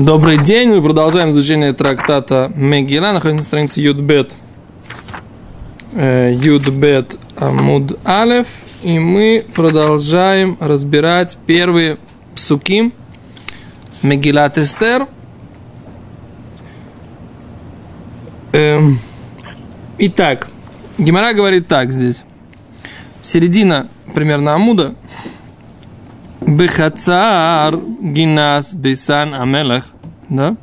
Добрый день, мы продолжаем изучение трактата Мегила, находимся на странице Юдбет. Э, Юдбет Амуд Алев, и мы продолжаем разбирать первые псуки Мегилат Эстер. Эм, итак, Гимара говорит так здесь. Середина примерно Амуда – Бехацар гинас бейсан амелах, да,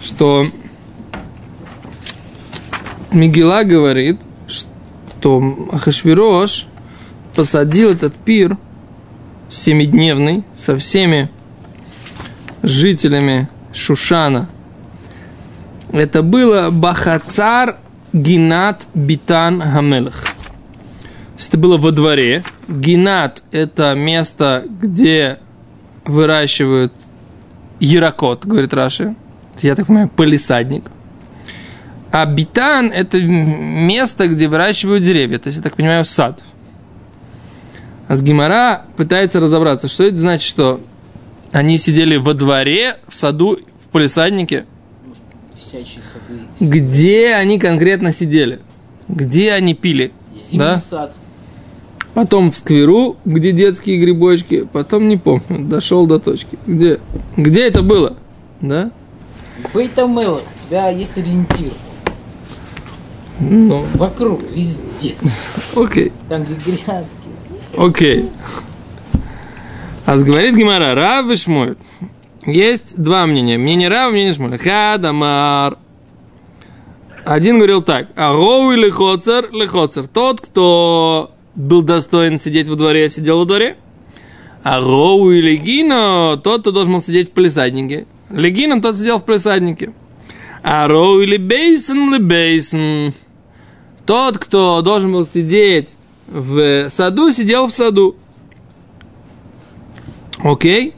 что Мигела говорит, что Ахашвирош посадил этот пир семидневный со всеми жителями Шушана. Это было Бахацар Гинат Битан Хамелах. Это было во дворе. Гинат – это место, где выращивают ярокот, говорит Раши. Я так понимаю, полисадник. А битан – это место, где выращивают деревья. То есть, я так понимаю, сад. А с Гимара пытается разобраться, что это значит, что они сидели во дворе, в саду, в полисаднике. Сады. Где они конкретно сидели? Где они пили? Зимний да? сад потом в скверу, где детские грибочки, потом не помню, дошел до точки. Где? Где это было? Да? Бейтамелах, у тебя есть ориентир. Ну. Вокруг, везде. Окей. Там, где грядки. Окей. А говорит Гимара, Рав и Шмуль. Есть два мнения. Мнение Рава, мнение Шмуля. Хадамар. Один говорил так. Агоу или хоцер, лехоцер. Тот, кто был достоин сидеть во дворе, сидел во дворе. А Роу и Легино, тот, кто должен был сидеть в палисаднике. Легино, тот сидел в палисаднике. А Роу или Бейсон, ли Бейсон. Тот, кто должен был сидеть в саду, сидел в саду. Окей?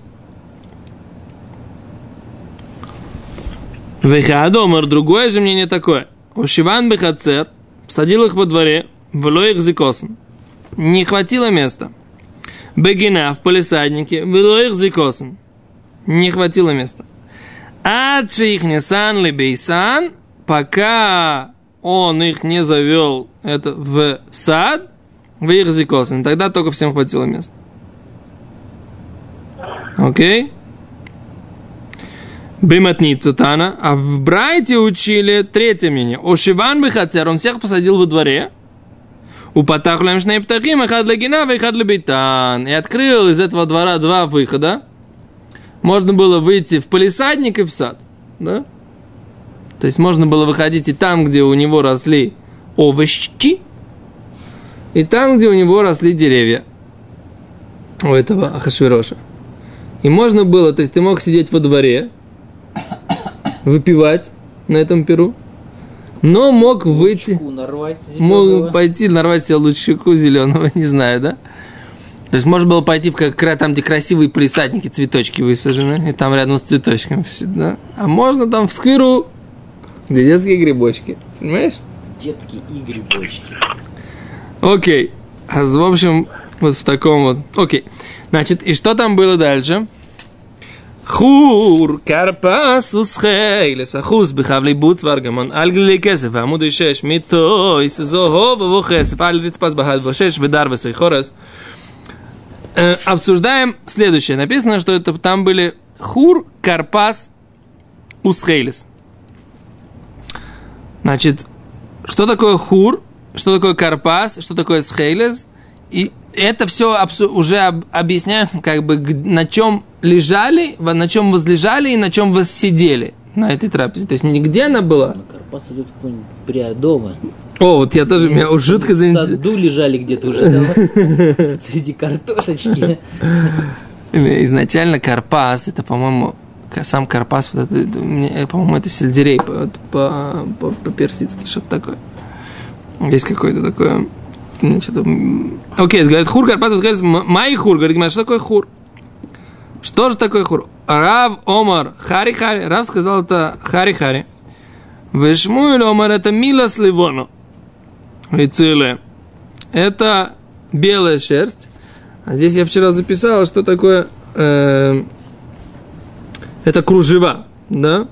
Вехадомар, другое же мнение такое. Ушиван Бехацер садил их во дворе, в их зикосн не хватило места. Бегина в полисаднике, их зикосен. Не хватило места. Адши их не сан ли бейсан, пока он их не завел это в сад, в их зикосен. Тогда только всем хватило места. Окей? Биматнит Цутана. А в Брайте учили третье мнение. Ошиван Бехацер, он всех посадил во дворе, у Патахлем Шнейптахим, Эхад Легина, Эхад Лебейтан. И открыл из этого двора два выхода. Можно было выйти в полисадник и в сад. Да? То есть можно было выходить и там, где у него росли овощи, и там, где у него росли деревья. У этого Ахашвироша. И можно было, то есть ты мог сидеть во дворе, выпивать на этом перу, но мог выйти... Мог пойти нарвать себе лучку зеленого, не знаю, да? То есть можно было пойти в как там, где красивые полисадники, цветочки высажены, и там рядом с цветочками, да? А можно там в скыру, где детские грибочки, понимаешь? Детки и грибочки. Окей. А, в общем, вот в таком вот. Окей. Значит, и что там было дальше? חור, כרפס וסחי, לסחוס בחבלי בוץ וארגמון, על גלילי כסף, ועמוד שש, מיטויס, זוהוב וכסף, על רצפס בהד ושש, ודר וסוי חורס. Обсуждаем следующее. Написано, что это там были Хур, Карпас, Усхейлис. Значит, что такое Хур, что такое Карпас, что такое Схейлис, и это все уже объясняю, как бы на чем лежали, на чем возлежали и на чем воссидели на этой трапезе. То есть нигде она была. Карпас идет какой-нибудь приодома. О, вот я тоже, меня уже жутко заинтересовал. В саду лежали где-то уже, среди картошечки. Изначально Карпас, это, по-моему, сам Карпас, вот это, по-моему, это сельдерей по-персидски, что-то такое. Есть какое-то такое что-то... Окей, говорит, хур, Карпас, говорит, май хур, говорит, что такое хур? Что же такое хур? Рав Омар Хари Хари. Рав сказал это Хари Хари. Вешмуэль Омар это мила сливону. Вициле. Это белая шерсть. А здесь я вчера записал, что такое э, Это кружева, да?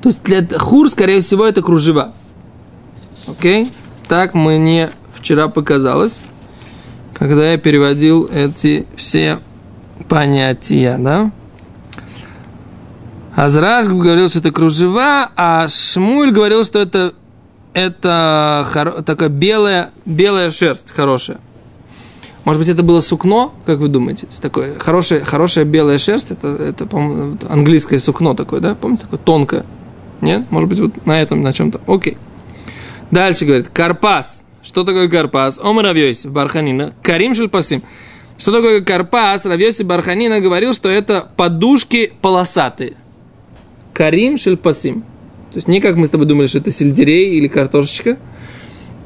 То есть для хур, скорее всего, это кружева. Окей? Так мне вчера показалось, когда я переводил эти все понятия, да? Азраш говорил, что это кружева, а Шмуль говорил, что это, это хоро, такая белая, белая шерсть хорошая. Может быть, это было сукно, как вы думаете? Такое хорошее, хорошая белая шерсть, это, это по-моему, английское сукно такое, да? Помните, такое тонкое? Нет? Может быть, вот на этом, на чем-то. Окей. Дальше говорит, карпас. Что такое карпас? Омар Равьёсиф Барханина. Карим Шельпасим. Что такое карпас? Равьёсиф Барханина говорил, что это подушки полосатые. Карим Шельпасим. То есть не как мы с тобой думали, что это сельдерей или картошечка.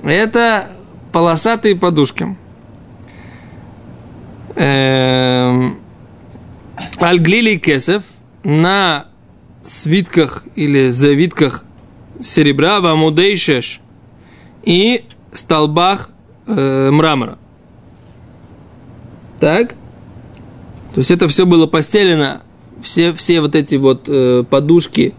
Это полосатые подушки. Эм, Альглили кесов на свитках или завитках серебра в амудейшеш и столбах э, мрамора. Так? То есть это все было постелено, все, все вот эти вот э, подушки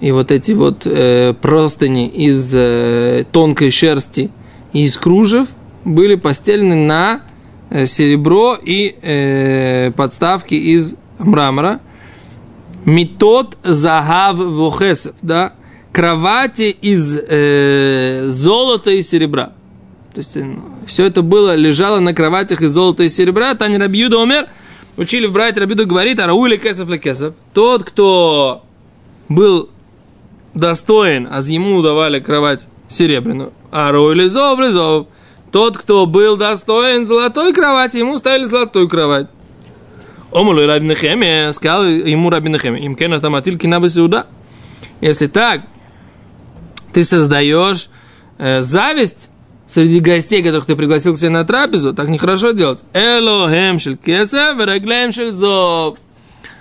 и вот эти вот э, простыни из э, тонкой шерсти и из кружев были постелены на э, серебро и э, подставки из мрамора. Метод загав вохесов, да, кровати из э, золота и серебра. То есть ну, все это было, лежало на кроватях из золота и серебра. Тани Рабиуда умер. Учили в брать Рабиуду говорит, а Раули Кесов Лекесов. Тот, кто был достоин, а ему давали кровать серебряную. А Раули Зов, Лизов. Тот, кто был достоин золотой кровати, ему ставили золотую кровать. Омулу Раби Нехеме, сказал ему Раби Нехеме, им кена там атиль кинаба сюда. Если так, ты создаешь э, зависть среди гостей, которых ты пригласил к себе на трапезу, так нехорошо делать. Элохем шель кеса, вереглем шель зов.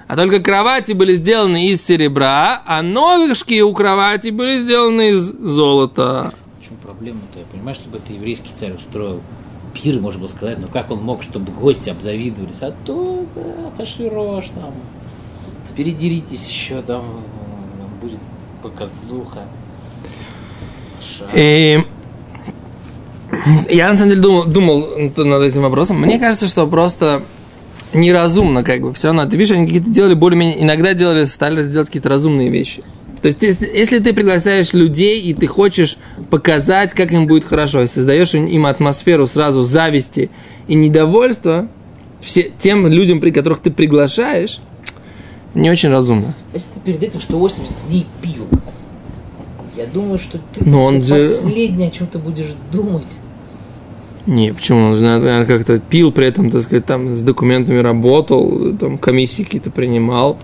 А только кровати были сделаны из серебра, а ножки у кровати были сделаны из золота. В чем проблема-то? Я понимаю, чтобы это еврейский царь устроил пир, можно было сказать, но как он мог, чтобы гости обзавидовались? А то, да, Хашвирош, там, передеритесь еще, там, будет показуха. И я на самом деле думал, думал над этим вопросом. Мне кажется, что просто неразумно, как бы, все равно. Ты видишь, они какие-то делали более-менее, иногда делали, старались сделать какие-то разумные вещи. То есть, если, если ты приглашаешь людей, и ты хочешь показать, как им будет хорошо, и создаешь им атмосферу сразу зависти и недовольства, все, тем людям, при которых ты приглашаешь, не очень разумно. Если ты перед этим 180 дней пил, я думаю, что ты Но он это же- последнее, о чем ты будешь думать. Не, почему? Он же, наверное, как-то пил при этом, так сказать, там с документами работал, там комиссии какие-то принимал.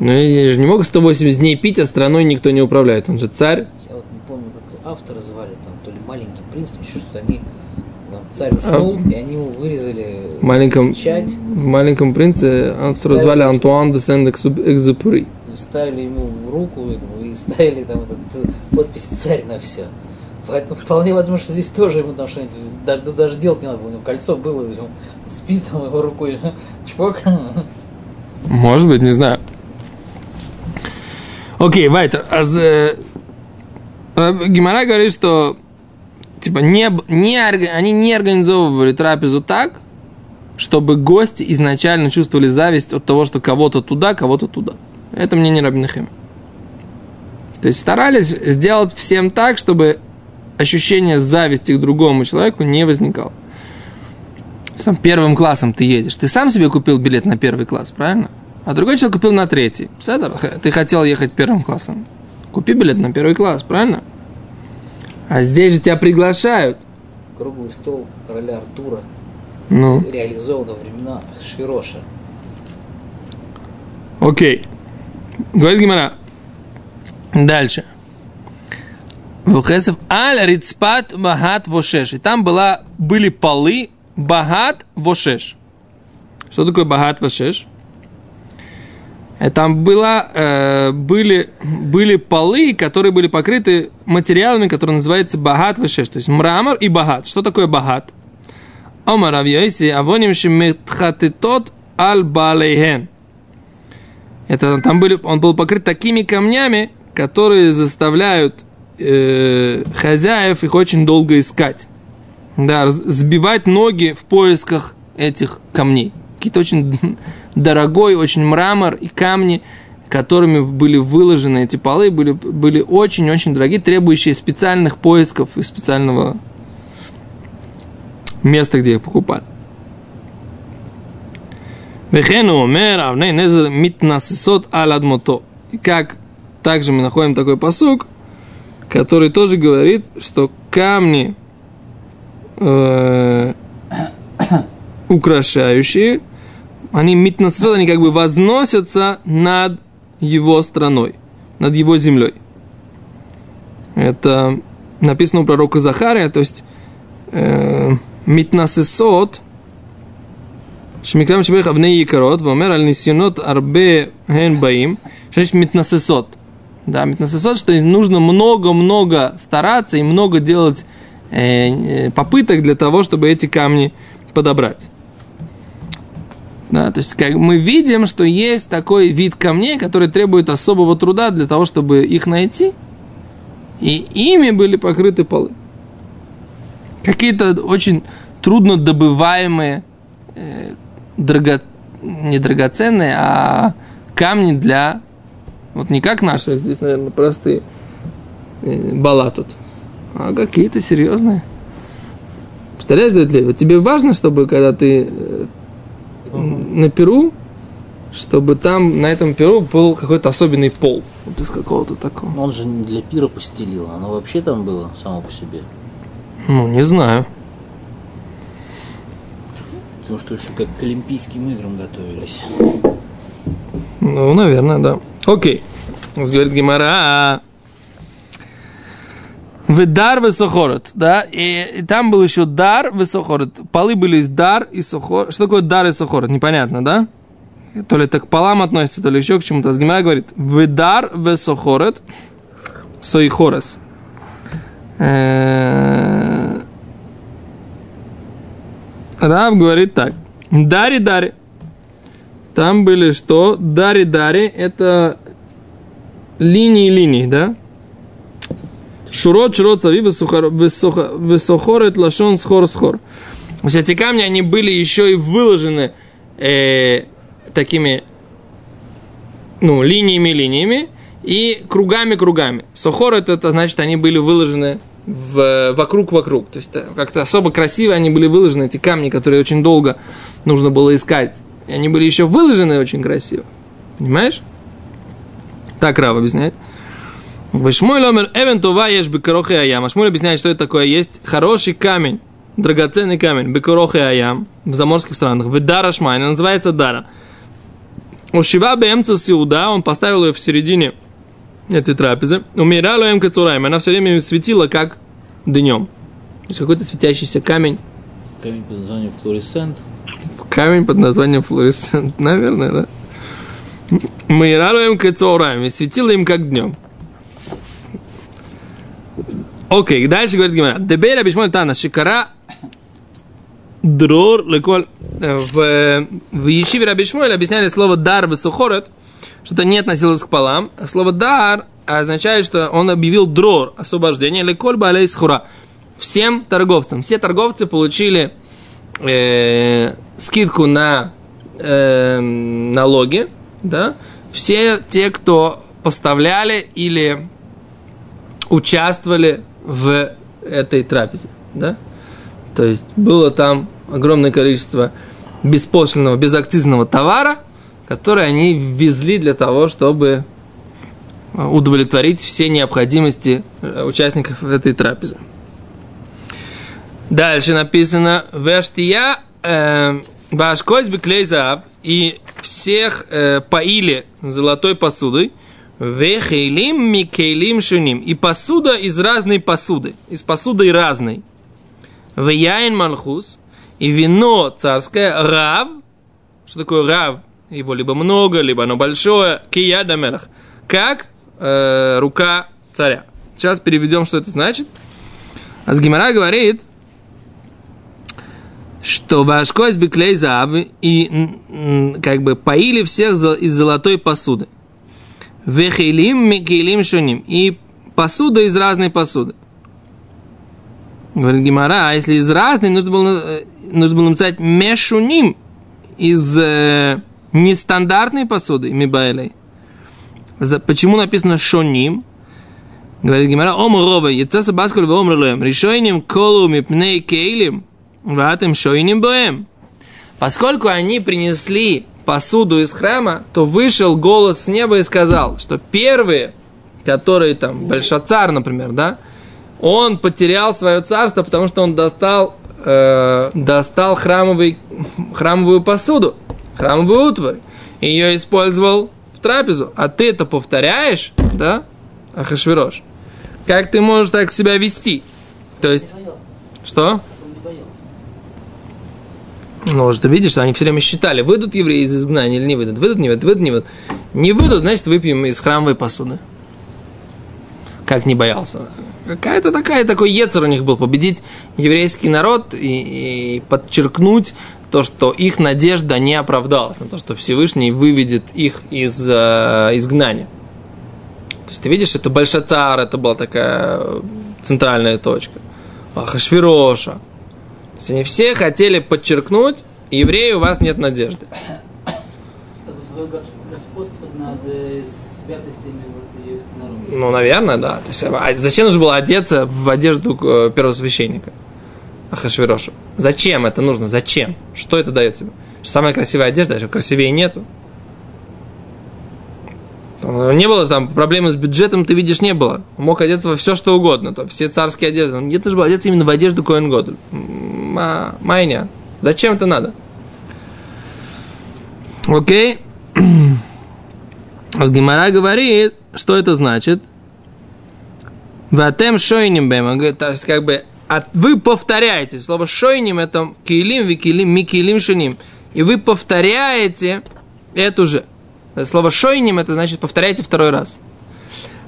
Ну, я же не мог 180 дней пить, а страной никто не управляет. Он же царь. Я вот не помню, как автора звали, там, то ли маленький принц, еще что-то. Они, там, царь уснул, и они ему вырезали маленьком, печать, в маленьком принце автора звали Антуан де Сент-Экзупери. и ставили ему в руку и ставили там этот, э, подпись «Царь» на все. Поэтому вполне возможно, что здесь тоже ему там что-нибудь, даже, да даже делать не надо, было, у него кольцо было, он спит там его рукой, чпок. Может быть, не знаю. Окей, Вайтер. Аз, э, Раб- Гимара говорит, что типа не, не, они не организовывали трапезу так, чтобы гости изначально чувствовали зависть от того, что кого-то туда, кого-то туда. Это мне не Рабинахем. То есть старались сделать всем так, чтобы ощущение зависти к другому человеку не возникало. Сам первым классом ты едешь. Ты сам себе купил билет на первый класс, правильно? А другой человек купил на третий. Седер, х- Ты хотел ехать первым классом. Купи билет на первый класс, правильно? А здесь же тебя приглашают. Круглый стол короля Артура Ну, реализован во времена Швироша. окей. Говорит Гимара. Дальше. Вухесов аль рицпат багат вошеш. И там была, были полы багат вошеш. Что такое багат вошеш? Э, Там было, э, были, были полы, которые были покрыты материалами, которые называются багат вешеш, то есть мрамор и багат. Что такое багат? Омар Авьёйси, авоним шемитхатитот аль балейхен. Это, там были, он был покрыт такими камнями, которые заставляют э, хозяев их очень долго искать. Да, сбивать ноги в поисках этих камней. Какие-то очень дорогой, очень мрамор и камни, которыми были выложены эти полы, были, были очень-очень дорогие, требующие специальных поисков и специального места, где их покупали. Вехену умер, авней незер митнасисот аладмото. И как также мы находим такой посук, который тоже говорит, что камни э, украшающие, они митнасрод, они как бы возносятся над его страной, над его землей. Это написано у пророка Захария, то есть э, митнасесот, шмикрам шбеха в ней икарот, вомер аль арбе хэн баим, шесть митнасесот – да, метнососот, что нужно много-много стараться и много делать э, попыток для того, чтобы эти камни подобрать. Да, то есть как мы видим, что есть такой вид камней, который требует особого труда для того, чтобы их найти, и ими были покрыты полы. Какие-то очень трудно добываемые э, драго... не драгоценные, а камни для... Вот не как наши, здесь, наверное, простые э, бала тут, а какие-то серьезные. Представляешь, Дмитрий, вот тебе важно, чтобы когда ты э, на Перу, чтобы там на этом Перу был какой-то особенный пол. Вот из какого-то такого. Он же не для пира постелил, оно вообще там было само по себе. Ну, не знаю. Потому что еще как к Олимпийским играм готовились. Ну, наверное, да. Окей. Говорит Гимара. В дар высохорот, да, и, и там был еще дар высохорот. Полы были из дар и сохорот. Что такое дар и сохорот? Непонятно, да? То ли это к полам относится, то ли еще к чему-то. Гимара говорит, в дар высохорот, соихорос. Э, Рав говорит так. Дари-дари. Там были что? Дари-дари – это линии-линии, да? Шурот, шурот, сави, высохорет, лашон, схор, схор. То есть эти камни, они были еще и выложены э, такими, ну, линиями-линиями и кругами-кругами. Сохор это, это значит, они были выложены в, вокруг-вокруг. То есть э, как-то особо красиво они были выложены, эти камни, которые очень долго нужно было искать. И они были еще выложены очень красиво. Понимаешь? Так Рав объясняет. Вышмой ломер эвентова ешь бекорохи аям. Ашмуль объясняет, что это такое. Есть хороший камень, драгоценный камень, бекорохи аям, в заморских странах. В дара шмайн, называется дара. У Шива Бемца Сиуда, он поставил ее в середине этой трапезы. Умирала им кацураем. Она все время светила, как днем. То есть какой-то светящийся камень. Камень под названием флуоресцент. Камень под названием флуоресцент. Наверное, да. Мы им кацураем. И светила им, как днем. Окей, дальше говорит Гимара. Дебейра бишмоль тана шикара дрор леколь в, в Ешиве Рабишмоль объясняли слово дар высохорет – что-то не относилось к полам. А слово дар означает, что он объявил дрор, освобождение, или кольба алей схура. Всем торговцам. Все торговцы получили э, скидку на э, налоги, да, все те, кто поставляли или участвовали в этой трапезе, да, то есть было там огромное количество беспошлинного, безакцизного товара – которые они ввезли для того, чтобы э, удовлетворить все необходимости э, участников этой трапезы. Дальше написано «Вештия башкойс беклейзав» и всех э, поили золотой посудой «Вехейлим микейлим шуним» и посуда из разной посуды, из посуды разной. «Веяин малхус» и вино царское «Рав» что такое «Рав»? его либо много, либо оно большое. Кия дамелах. Как э, рука царя. Сейчас переведем, что это значит. А с Гимара говорит, что Вашкось Беклей Заав и как бы поили всех из золотой посуды. Вехейлим Микейлим Шуним. И посуда из разной посуды. Говорит Гимара, а если из разной, нужно было, э, нужно было написать Мешуним из э, нестандартной посуды, Мибайлей. За- Почему написано Шоним? Говорит Гимара, Ом Рова, Яцеса Баскуль в Омрлуем, Решойним Колу Мипней Кейлим, Ватым Шойним Боем. Поскольку они принесли посуду из храма, то вышел голос с неба и сказал, что первые, которые там, Большацар, например, да, он потерял свое царство, потому что он достал, э, достал храмовый, храмовую посуду, храмовую утварь, и ее использовал в трапезу. А ты это повторяешь, да, Ахашвирош? Как ты можешь так себя вести? То есть, что? Ну, ты видишь, что они все время считали, выйдут евреи из изгнания или не выйдут, выйдут, не выйдут, выйдут, не выйдут. Не выйдут, значит, выпьем из храмовой посуды. Как не боялся. Какая-то такая, такой ецер у них был, победить еврейский народ и, и подчеркнуть то, что их надежда не оправдалась, на то, что Всевышний выведет их из э, изгнания. То есть ты видишь, это Большацар, это была такая центральная точка. Ахашвироша. То есть они все хотели подчеркнуть, евреи, у вас нет надежды. Э. Ну, наверное, да. То есть, а зачем нужно было одеться в одежду э, первосвященника Ахашвироша? Зачем это нужно? Зачем? Что это дает тебе? Самая красивая одежда, а красивее нету. Там Не было там проблемы с бюджетом, ты видишь, не было. Он мог одеться во все, что угодно. Там, все царские одежды. Он нет, нужно было одеться именно в одежду Коэн Годель. Ма- Майня. Зачем это надо? Окей. А Гимара говорит, что это значит. Ватем шойним бэм. То есть, как бы, от, вы повторяете. Слово шойним это килим, викилим, микилим, шуним. И вы повторяете эту же. Слово шойним это значит повторяйте второй раз.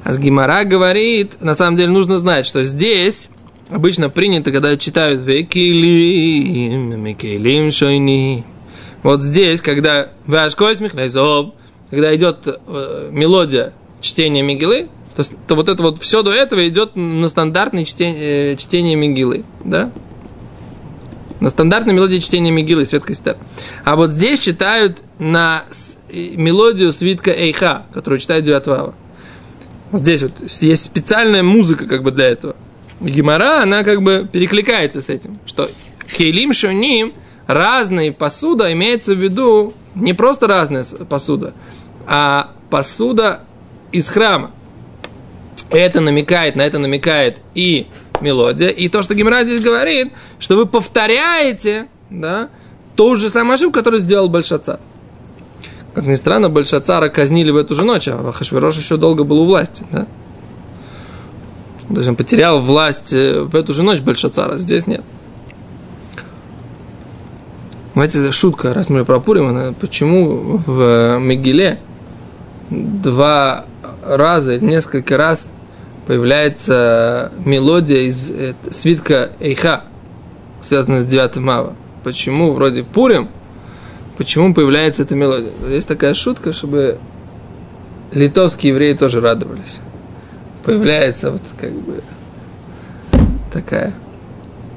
А с Гимара говорит, на самом деле нужно знать, что здесь обычно принято, когда читают векилим, микилим, шойним. Вот здесь, когда Вашкой смехнайзов, когда идет э, мелодия чтения Мигилы, то, то вот это вот все до этого идет на стандартное чтение, э, чтение Мигилы, да? На стандартной мелодии чтения Мигилы, Свет Костер. А вот здесь читают на мелодию свитка Эйха, которую читает Девятвава. Вот здесь вот есть специальная музыка как бы для этого. Гимара, она как бы перекликается с этим, что Кейлим Шоним, разные посуда, имеется в виду не просто разная посуда, а посуда из храма. Это намекает, на это намекает и мелодия, и то, что Гимара здесь говорит, что вы повторяете, да, ту же самую ошибку, которую сделал Большацар. Как ни странно, Большацара казнили в эту же ночь, а Хашвирош еще долго был у власти, да. То есть он потерял власть э, в эту же ночь Большацара, здесь нет. Знаете, шутка, раз мы про Пурим, она- почему в Мегиле два раза, несколько раз появляется мелодия из э, свитка Эйха, связанная с 9 Мава. Почему вроде Пурим, почему появляется эта мелодия? Есть такая шутка, чтобы литовские евреи тоже радовались. Появляется вот как бы такая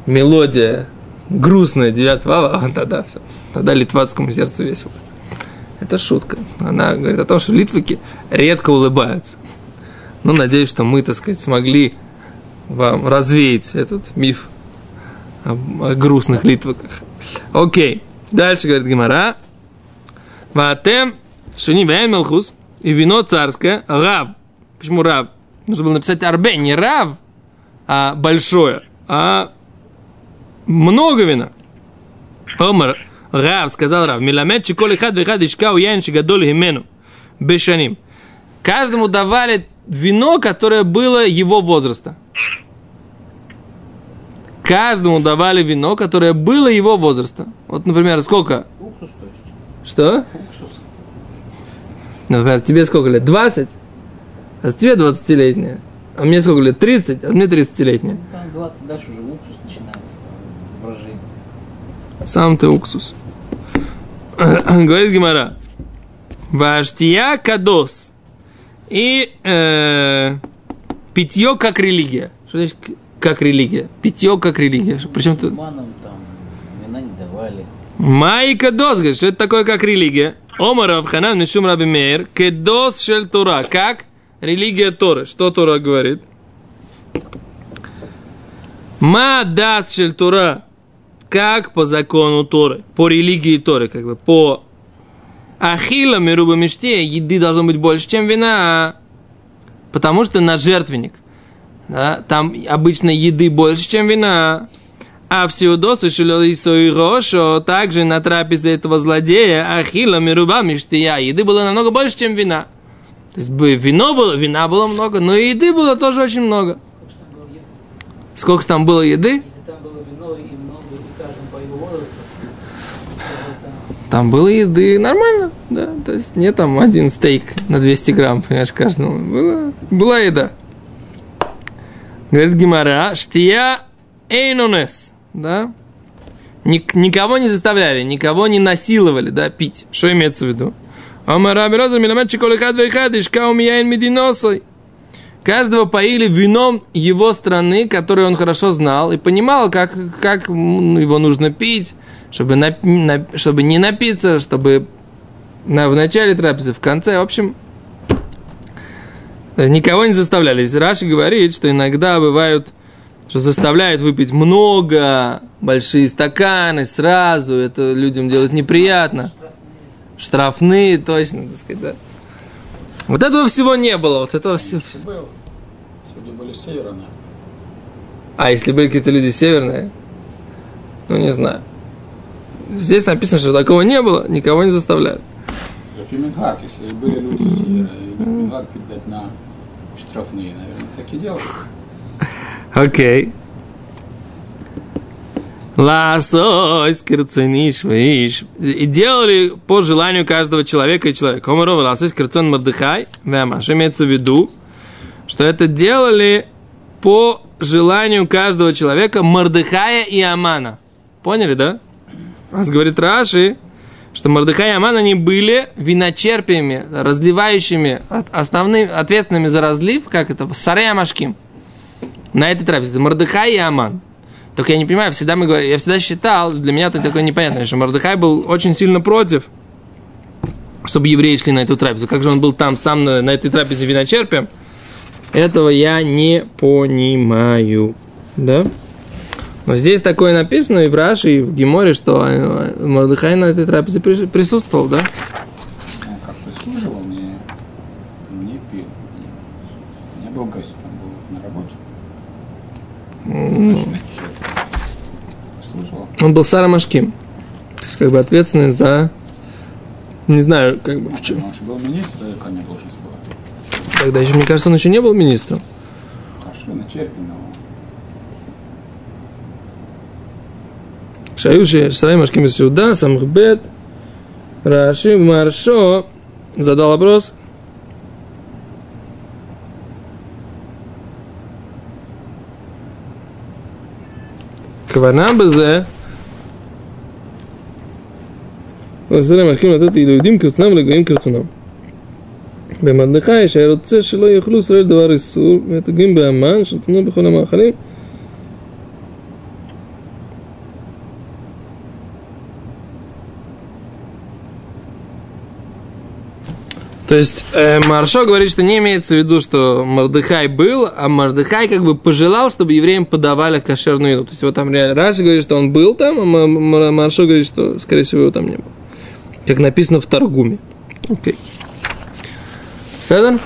мелодия грустная 9 Вава, а тогда все. Тогда литвацкому сердцу весело. Это шутка. Она говорит о том, что литваки редко улыбаются. Ну, надеюсь, что мы, так сказать, смогли вам развеять этот миф о, о грустных литваках. Окей. Дальше говорит Гимара. Ватем шуни мелхус и вино царское рав. Почему рав? Нужно было написать арбе, не рав, а большое, а много вина. Омар, Рав, сказал Рав, Миламед чиколи хад вихад ишка уян шигадоль химену. Бешаним. Каждому давали вино, которое было его возраста. Каждому давали вино, которое было его возраста. Вот, например, сколько? Уксус, то есть. Что? Уксус. Например, тебе сколько лет? 20? А тебе 20-летняя. А мне сколько лет? 30? А мне 30-летняя. Ну, Там 20 дальше уже уксус начинается, там, брожение. Сам ты уксус. Говорит Гимара. Ваштия кадос. И э, питье как религия. Что значит как религия? Питье как религия. Причем тут... Маном там вина не давали. Майка дос, говорит, что это такое как религия? Омар Авханан Мишум Раби Мейр, кедос шель Тора. Как? Религия Торы. Что Тора говорит? Ма дас шель Тора. Как по закону Торы, по религии Торы, как бы по Ахила Мируба Мечте еды должно быть больше, чем вина, потому что на жертвенник. Да, там обычно еды больше, чем вина. А в Сеудосу и Рошо, также на трапезе этого злодея, Ахила Мируба Миштия, еды было намного больше, чем вина. То есть вино было, вина было много, но и еды было тоже очень много. Сколько там было еды? Там было еды? Нормально, да. То есть не там один стейк на 200 грамм, понимаешь, каждому. Было, была еда. Говорит Гимара, штия эйнонес, да. Ник- никого не заставляли, никого не насиловали, да, пить. Что имеется в виду? Омара Бероза Миламед Чиколихад Вейхад Ишкау Мияин Мединосой. Каждого поили вином его страны, который он хорошо знал, и понимал, как, как его нужно пить, чтобы, нап- на- чтобы не напиться, чтобы на, в начале трапезы, в конце, в общем, никого не заставляли. Раши говорит, что иногда бывают, что заставляют выпить много, большие стаканы сразу, это людям делать неприятно. Штрафные, точно, так сказать, да. Вот этого всего не было, вот этого всего. Был. Люди были северные. А если были какие-то люди северные, ну не знаю. Здесь написано, что такого не было, никого не заставляют. Фимингак, если были люди северные, Фимингак передать на штрафные, наверное, так и делали. Окей. Ласой, скирцуниш, виш. Делали по желанию каждого человека и человека. Омарова, ласой, скирцун, мардыхай, вема. Что имеется в виду? Что это делали по желанию каждого человека Мардыхая и Амана. Поняли, да? Раз говорит Раши, что Мардыхай и Аман, они были виночерпиями, разливающими, основными, ответственными за разлив, как это, Сарая Машким. На этой трапезе. Мардыхай и Аман. Только я не понимаю, всегда мы говорим, я всегда считал, для меня это такое непонятное, что Мардыхай был очень сильно против, чтобы евреи шли на эту трапезу. Как же он был там сам на, на этой трапезе виночерпием? Этого я не понимаю. Да? Но здесь такое написано и в Раши, и в Геморе, что Мордыхай на этой трапезе при- присутствовал, да? Он как-то служивал, не, не пил. Не, не был гость, там был на работе. Служивал. Он был Сарамашким. То есть, как бы ответственный за... Не знаю, как бы в чем. Потому что был министр, или какая у него должность была. Тогда еще, мне кажется, он еще не был министром. Хорошо, на черпе, но Шаюши Шарай Машким сюда, Самхбет, Раши Маршо задал вопрос. Квана бзе. וסרם משקים לתת ליהודים כרצונם ולגויים כרצונם. במרדכי שהיה רוצה שלא יאכלו ישראל דבר איסור, ותגויים באמן, שרצונו בכל המאכלים, То есть э, Маршо говорит, что не имеется в виду, что Мардыхай был, а Мардыхай как бы пожелал, чтобы евреям подавали кошерную еду. То есть вот там реально Раши говорит, что он был там, а М- М- Маршо говорит, что, скорее всего, его там не было. Как написано в Таргуме. Окей. Седан?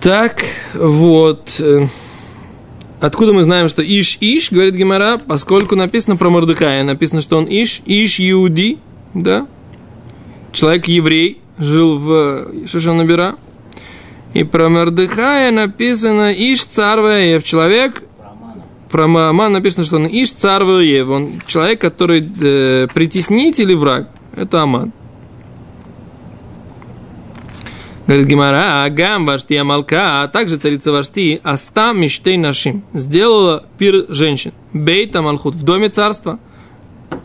Так, вот. э, Откуда мы знаем, что Иш-Иш, говорит Гемара, поскольку написано про Мордыхая, написано, что он Иш, Иш Иуди, да, человек еврей, жил в Шишанабира. И про Мордыхая написано Иш Царваев, человек, про Мааман написано, что он Иш Царваев, он человек, который э, притеснитель или враг, это Аман. Говорит Гимара, агам вашти амалка, а также царица вашти, аста мечтей нашим, сделала пир женщин, бейта малхут, в доме царства.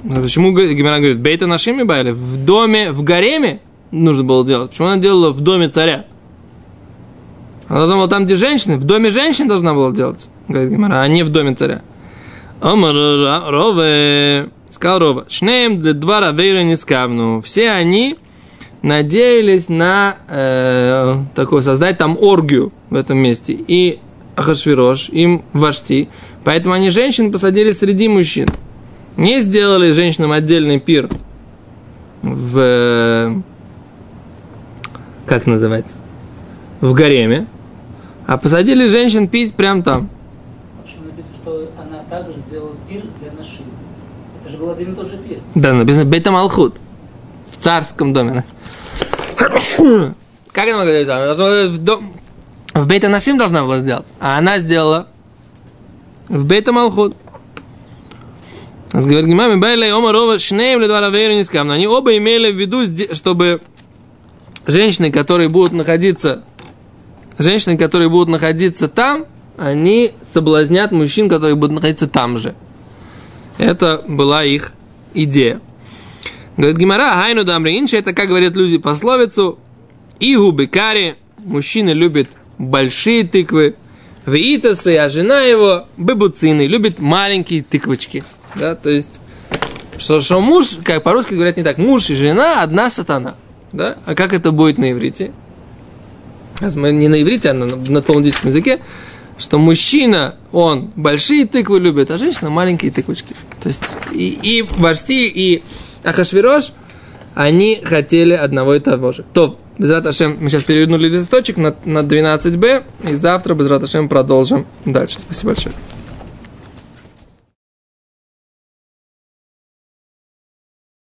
Почему Гимара говорит, бейта нашим и байли, в доме, в гареме нужно было делать. Почему она делала в доме царя? Она должна была там, где женщины, в доме женщин должна была делать, говорит Гимара, а не в доме царя. Омар Рове, сказал Рова, шнеем для два равейра не скавну. Все они надеялись на э, такое, создать там оргию в этом месте. И Ахашвирош, им вожти. Поэтому они женщин посадили среди мужчин. Не сделали женщинам отдельный пир в... Как называется? В гареме. А посадили женщин пить прямо там. Вообще написано, что она также сделала пир для нашим. Это же был один и тот же пир. Да, написано Бейтам Алхут. В царском доме. Как она могла? Она должна в, дом... в Бейта Насим должна была сделать. А она сделала в Бейта Малхут. С говорит Гимами, Байлей Омарова Шнеем Ледвара Вейру не скам. Они оба имели в виду, чтобы женщины, которые будут находиться, женщины, которые будут находиться там, они соблазнят мужчин, которые будут находиться там же. Это была их идея. Говорит Гимара, хайну дамри инши, это как говорят люди пословицу, игу бекари, мужчина любит большие тыквы, веитасы, а жена его бебуцины, любит маленькие тыквочки. Да, то есть, что, что муж, как по-русски говорят не так, муж и жена одна сатана. Да? А как это будет на иврите? Не на иврите, а на, на талмудическом языке, что мужчина, он большие тыквы любит, а женщина маленькие тыквочки. То есть и, и вожди, и Ахашвирош, они хотели одного и того же. То, Безрат Ашем, мы сейчас перевернули листочек на, на 12b, и завтра Безрат Ашем продолжим дальше. Спасибо большое.